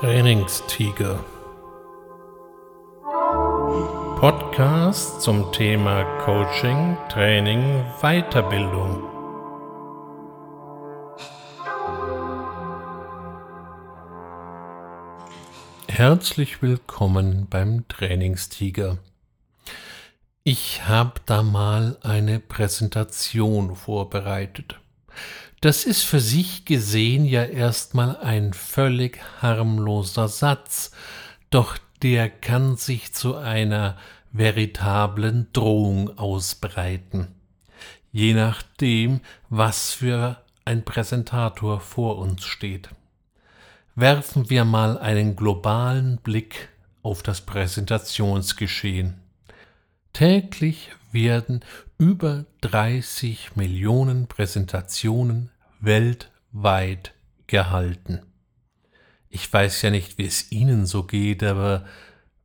Trainingstiger. Podcast zum Thema Coaching, Training, Weiterbildung. Herzlich willkommen beim Trainingstiger. Ich habe da mal eine Präsentation vorbereitet. Das ist für sich gesehen ja erstmal ein völlig harmloser Satz, doch der kann sich zu einer veritablen Drohung ausbreiten. Je nachdem, was für ein Präsentator vor uns steht. Werfen wir mal einen globalen Blick auf das Präsentationsgeschehen. Täglich werden über 30 Millionen Präsentationen weltweit gehalten. Ich weiß ja nicht, wie es Ihnen so geht, aber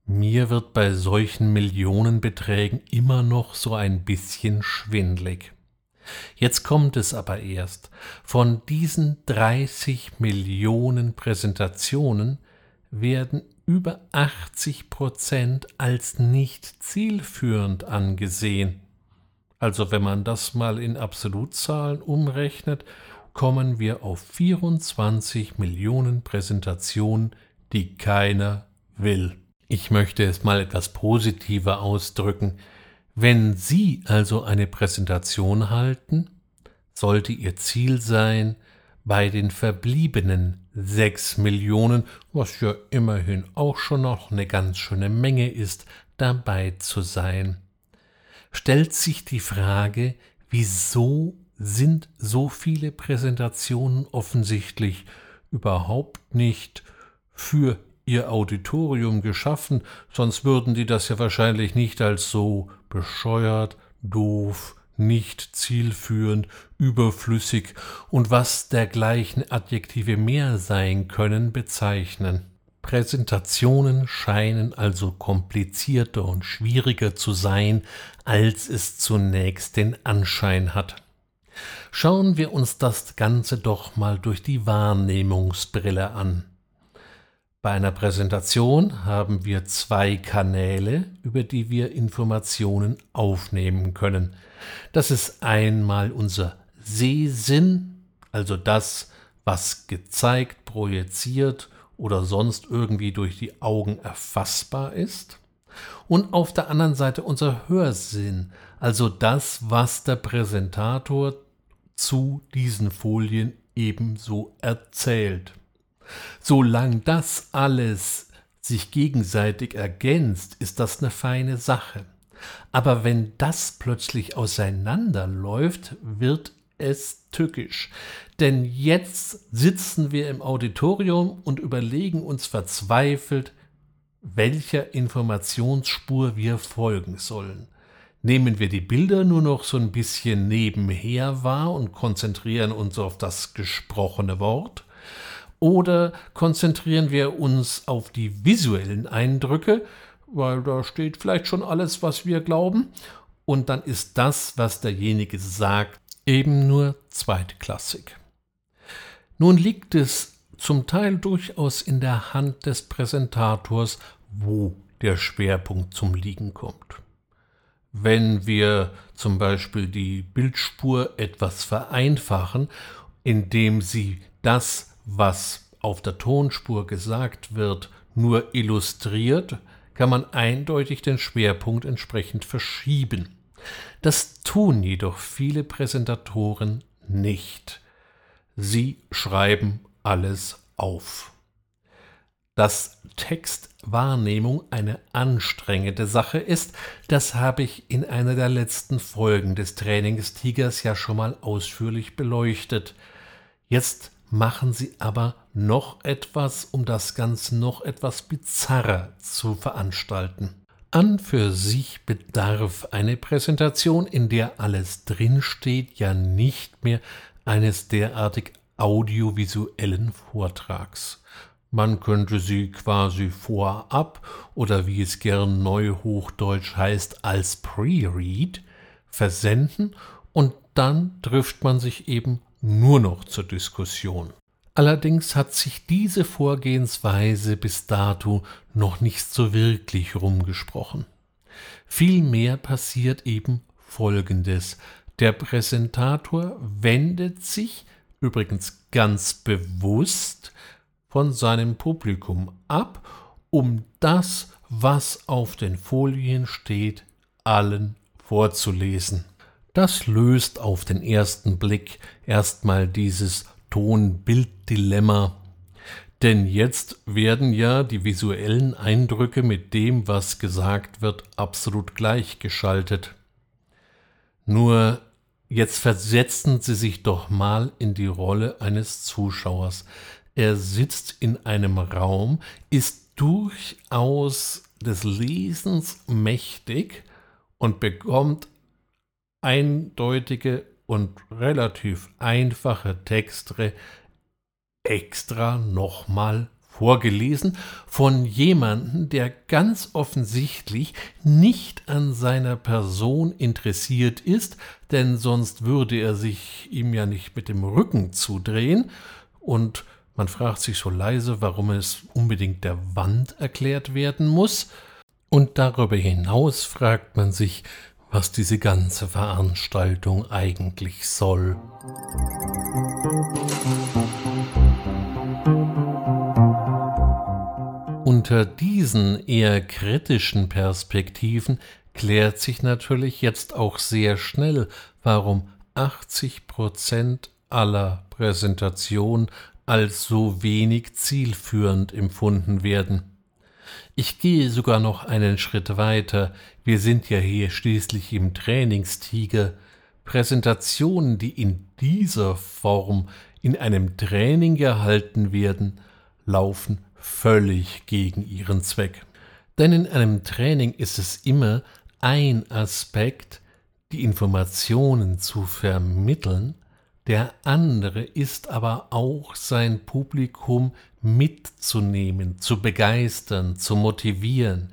mir wird bei solchen Millionenbeträgen immer noch so ein bisschen schwindlig. Jetzt kommt es aber erst. Von diesen 30 Millionen Präsentationen werden über 80 Prozent als nicht zielführend angesehen. Also wenn man das mal in Absolutzahlen umrechnet, kommen wir auf 24 Millionen Präsentationen, die keiner will. Ich möchte es mal etwas positiver ausdrücken. Wenn Sie also eine Präsentation halten, sollte Ihr Ziel sein, bei den verbliebenen 6 Millionen, was ja immerhin auch schon noch eine ganz schöne Menge ist, dabei zu sein. Stellt sich die Frage, wieso sind so viele Präsentationen offensichtlich überhaupt nicht für ihr Auditorium geschaffen, sonst würden die das ja wahrscheinlich nicht als so bescheuert, doof, nicht zielführend, überflüssig und was dergleichen Adjektive mehr sein können, bezeichnen. Präsentationen scheinen also komplizierter und schwieriger zu sein, als es zunächst den Anschein hat. Schauen wir uns das Ganze doch mal durch die Wahrnehmungsbrille an. Bei einer Präsentation haben wir zwei Kanäle, über die wir Informationen aufnehmen können. Das ist einmal unser Sehsinn, also das, was gezeigt, projiziert oder sonst irgendwie durch die Augen erfassbar ist. Und auf der anderen Seite unser Hörsinn, also das, was der Präsentator zu diesen Folien ebenso erzählt. Solange das alles sich gegenseitig ergänzt, ist das eine feine Sache. Aber wenn das plötzlich auseinanderläuft, wird es tückisch. Denn jetzt sitzen wir im Auditorium und überlegen uns verzweifelt, welcher Informationsspur wir folgen sollen. Nehmen wir die Bilder nur noch so ein bisschen nebenher wahr und konzentrieren uns auf das gesprochene Wort? Oder konzentrieren wir uns auf die visuellen Eindrücke, weil da steht vielleicht schon alles, was wir glauben, und dann ist das, was derjenige sagt, eben nur zweitklassig. Nun liegt es zum Teil durchaus in der Hand des Präsentators, wo der Schwerpunkt zum Liegen kommt. Wenn wir zum Beispiel die Bildspur etwas vereinfachen, indem sie das was auf der Tonspur gesagt wird, nur illustriert, kann man eindeutig den Schwerpunkt entsprechend verschieben. Das tun jedoch viele Präsentatoren nicht. Sie schreiben alles auf. Dass Textwahrnehmung eine anstrengende Sache ist, das habe ich in einer der letzten Folgen des Trainingstigers ja schon mal ausführlich beleuchtet. Jetzt machen sie aber noch etwas, um das Ganze noch etwas bizarrer zu veranstalten. An für sich bedarf eine Präsentation, in der alles drinsteht, ja nicht mehr eines derartig audiovisuellen Vortrags. Man könnte sie quasi vorab oder wie es gern neuhochdeutsch heißt als Pre-Read versenden und dann trifft man sich eben nur noch zur Diskussion. Allerdings hat sich diese Vorgehensweise bis dato noch nicht so wirklich rumgesprochen. Vielmehr passiert eben Folgendes. Der Präsentator wendet sich übrigens ganz bewusst von seinem Publikum ab, um das, was auf den Folien steht, allen vorzulesen. Das löst auf den ersten Blick erstmal dieses Ton-Bild-Dilemma. Denn jetzt werden ja die visuellen Eindrücke mit dem, was gesagt wird, absolut gleichgeschaltet. Nur jetzt versetzen Sie sich doch mal in die Rolle eines Zuschauers. Er sitzt in einem Raum, ist durchaus des Lesens mächtig und bekommt eindeutige und relativ einfache Texte extra nochmal vorgelesen von jemandem, der ganz offensichtlich nicht an seiner Person interessiert ist, denn sonst würde er sich ihm ja nicht mit dem Rücken zudrehen und man fragt sich so leise, warum es unbedingt der Wand erklärt werden muss. Und darüber hinaus fragt man sich, was diese ganze Veranstaltung eigentlich soll. Unter diesen eher kritischen Perspektiven klärt sich natürlich jetzt auch sehr schnell, warum 80 Prozent aller Präsentationen als so wenig zielführend empfunden werden. Ich gehe sogar noch einen Schritt weiter. Wir sind ja hier schließlich im Trainingstiger. Präsentationen, die in dieser Form in einem Training gehalten werden, laufen völlig gegen ihren Zweck. Denn in einem Training ist es immer ein Aspekt, die Informationen zu vermitteln, der andere ist aber auch sein Publikum mitzunehmen, zu begeistern, zu motivieren.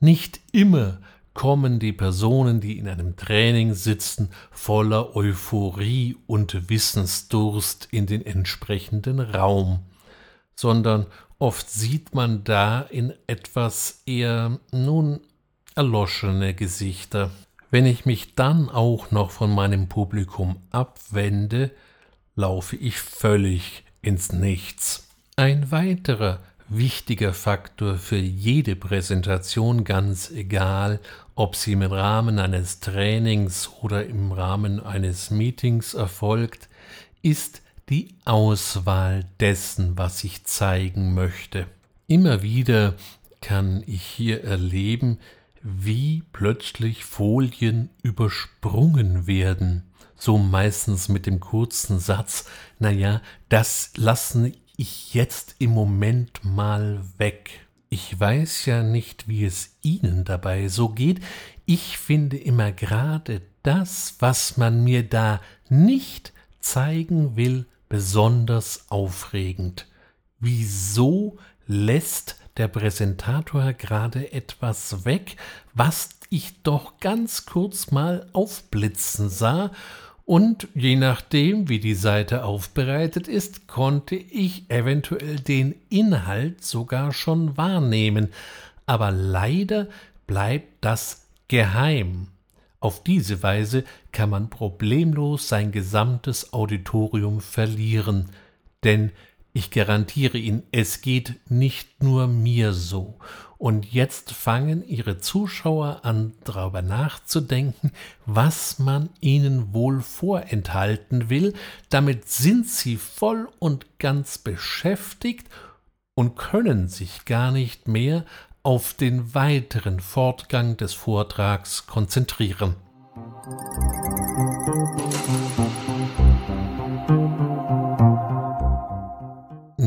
Nicht immer kommen die Personen, die in einem Training sitzen, voller Euphorie und Wissensdurst in den entsprechenden Raum, sondern oft sieht man da in etwas eher nun erloschene Gesichter. Wenn ich mich dann auch noch von meinem Publikum abwende, laufe ich völlig ins Nichts. Ein weiterer wichtiger Faktor für jede Präsentation, ganz egal, ob sie im Rahmen eines Trainings oder im Rahmen eines Meetings erfolgt, ist die Auswahl dessen, was ich zeigen möchte. Immer wieder kann ich hier erleben, wie plötzlich Folien übersprungen werden. So meistens mit dem kurzen Satz, naja, das lassen ich jetzt im Moment mal weg. Ich weiß ja nicht, wie es Ihnen dabei so geht. Ich finde immer gerade das, was man mir da nicht zeigen will, besonders aufregend. Wieso lässt der Präsentator gerade etwas weg, was ich doch ganz kurz mal aufblitzen sah, und je nachdem, wie die Seite aufbereitet ist, konnte ich eventuell den Inhalt sogar schon wahrnehmen, aber leider bleibt das geheim. Auf diese Weise kann man problemlos sein gesamtes Auditorium verlieren, denn ich garantiere Ihnen, es geht nicht nur mir so. Und jetzt fangen Ihre Zuschauer an, darüber nachzudenken, was man ihnen wohl vorenthalten will. Damit sind sie voll und ganz beschäftigt und können sich gar nicht mehr auf den weiteren Fortgang des Vortrags konzentrieren.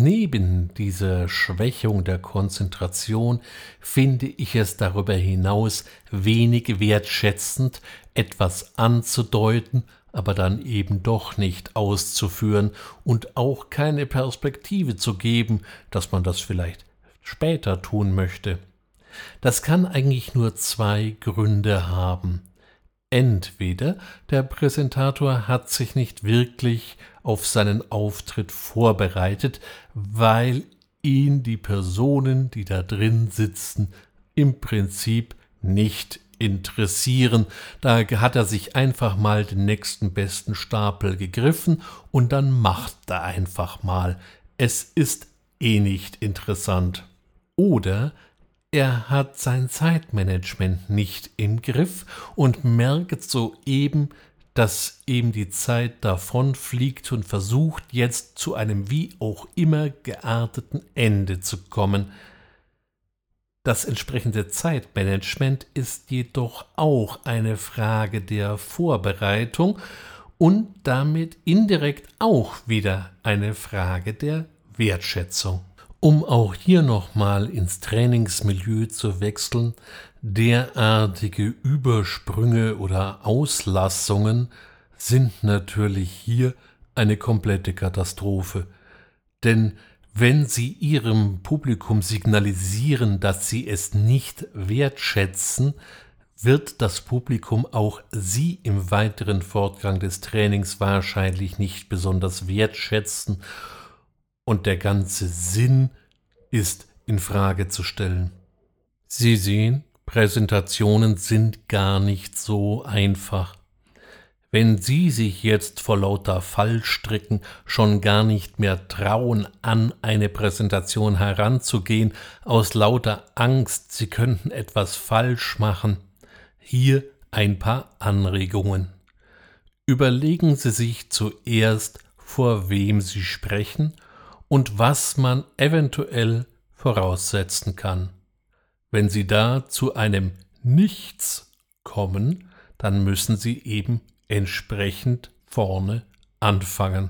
Neben dieser Schwächung der Konzentration finde ich es darüber hinaus wenig wertschätzend, etwas anzudeuten, aber dann eben doch nicht auszuführen und auch keine Perspektive zu geben, dass man das vielleicht später tun möchte. Das kann eigentlich nur zwei Gründe haben. Entweder der Präsentator hat sich nicht wirklich auf seinen Auftritt vorbereitet, weil ihn die Personen, die da drin sitzen, im Prinzip nicht interessieren. Da hat er sich einfach mal den nächsten besten Stapel gegriffen und dann macht er einfach mal. Es ist eh nicht interessant. Oder er hat sein Zeitmanagement nicht im Griff und merkt soeben, dass ihm die Zeit davonfliegt und versucht jetzt zu einem wie auch immer gearteten Ende zu kommen. Das entsprechende Zeitmanagement ist jedoch auch eine Frage der Vorbereitung und damit indirekt auch wieder eine Frage der Wertschätzung. Um auch hier nochmal ins Trainingsmilieu zu wechseln, derartige Übersprünge oder Auslassungen sind natürlich hier eine komplette Katastrophe. Denn wenn Sie Ihrem Publikum signalisieren, dass Sie es nicht wertschätzen, wird das Publikum auch Sie im weiteren Fortgang des Trainings wahrscheinlich nicht besonders wertschätzen und der ganze Sinn ist in Frage zu stellen. Sie sehen, Präsentationen sind gar nicht so einfach. Wenn Sie sich jetzt vor lauter Fallstricken schon gar nicht mehr trauen, an eine Präsentation heranzugehen, aus lauter Angst, Sie könnten etwas falsch machen, hier ein paar Anregungen. Überlegen Sie sich zuerst, vor wem Sie sprechen und was man eventuell voraussetzen kann. Wenn Sie da zu einem Nichts kommen, dann müssen Sie eben entsprechend vorne anfangen.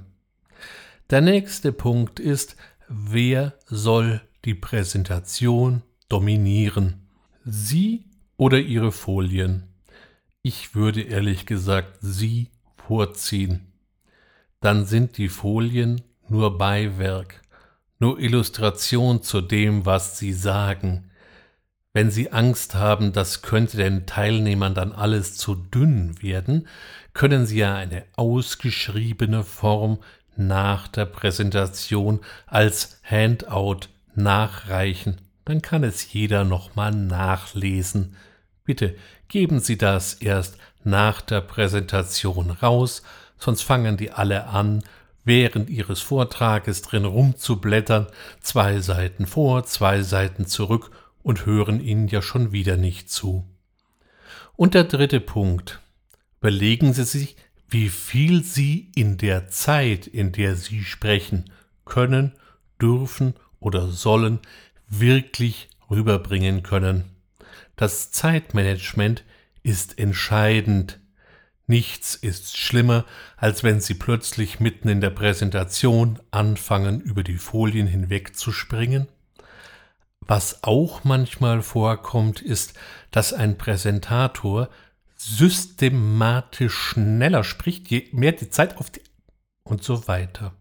Der nächste Punkt ist, wer soll die Präsentation dominieren? Sie oder Ihre Folien? Ich würde ehrlich gesagt Sie vorziehen. Dann sind die Folien nur Beiwerk, nur Illustration zu dem, was Sie sagen. Wenn Sie Angst haben, das könnte den Teilnehmern dann alles zu dünn werden, können Sie ja eine ausgeschriebene Form nach der Präsentation als Handout nachreichen. Dann kann es jeder nochmal nachlesen. Bitte geben Sie das erst nach der Präsentation raus, sonst fangen die alle an, während ihres Vortrages drin rumzublättern, zwei Seiten vor, zwei Seiten zurück und hören ihnen ja schon wieder nicht zu. Und der dritte Punkt. Überlegen Sie sich, wie viel Sie in der Zeit, in der Sie sprechen, können, dürfen oder sollen, wirklich rüberbringen können. Das Zeitmanagement ist entscheidend Nichts ist schlimmer, als wenn Sie plötzlich mitten in der Präsentation anfangen, über die Folien hinweg zu springen. Was auch manchmal vorkommt, ist, dass ein Präsentator systematisch schneller spricht, je mehr die Zeit auf die und so weiter.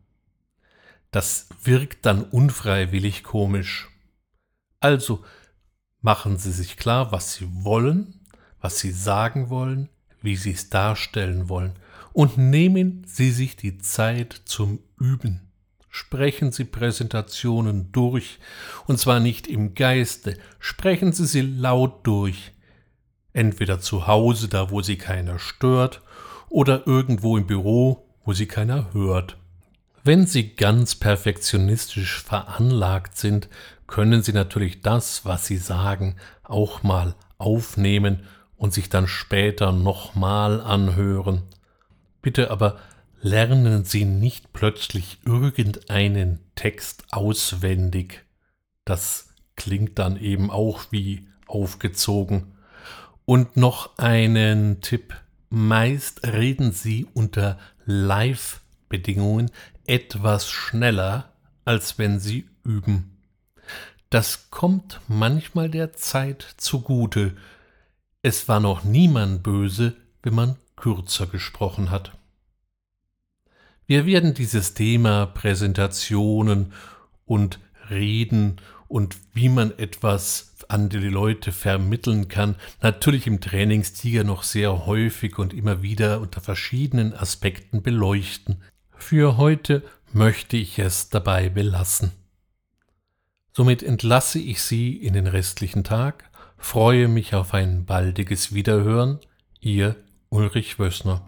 Das wirkt dann unfreiwillig komisch. Also machen Sie sich klar, was Sie wollen, was Sie sagen wollen, wie Sie es darstellen wollen, und nehmen Sie sich die Zeit zum Üben. Sprechen Sie Präsentationen durch, und zwar nicht im Geiste, sprechen Sie sie laut durch, entweder zu Hause, da wo Sie keiner stört, oder irgendwo im Büro, wo Sie keiner hört. Wenn Sie ganz perfektionistisch veranlagt sind, können Sie natürlich das, was Sie sagen, auch mal aufnehmen und sich dann später nochmal anhören. Bitte aber lernen Sie nicht plötzlich irgendeinen Text auswendig. Das klingt dann eben auch wie aufgezogen. Und noch einen Tipp. Meist reden Sie unter Live-Bedingungen etwas schneller, als wenn Sie üben. Das kommt manchmal der Zeit zugute, es war noch niemand böse, wenn man kürzer gesprochen hat. Wir werden dieses Thema Präsentationen und Reden und wie man etwas an die Leute vermitteln kann, natürlich im Trainingstiger noch sehr häufig und immer wieder unter verschiedenen Aspekten beleuchten. Für heute möchte ich es dabei belassen. Somit entlasse ich Sie in den restlichen Tag, freue mich auf ein baldiges Wiederhören. Ihr Ulrich Wössner.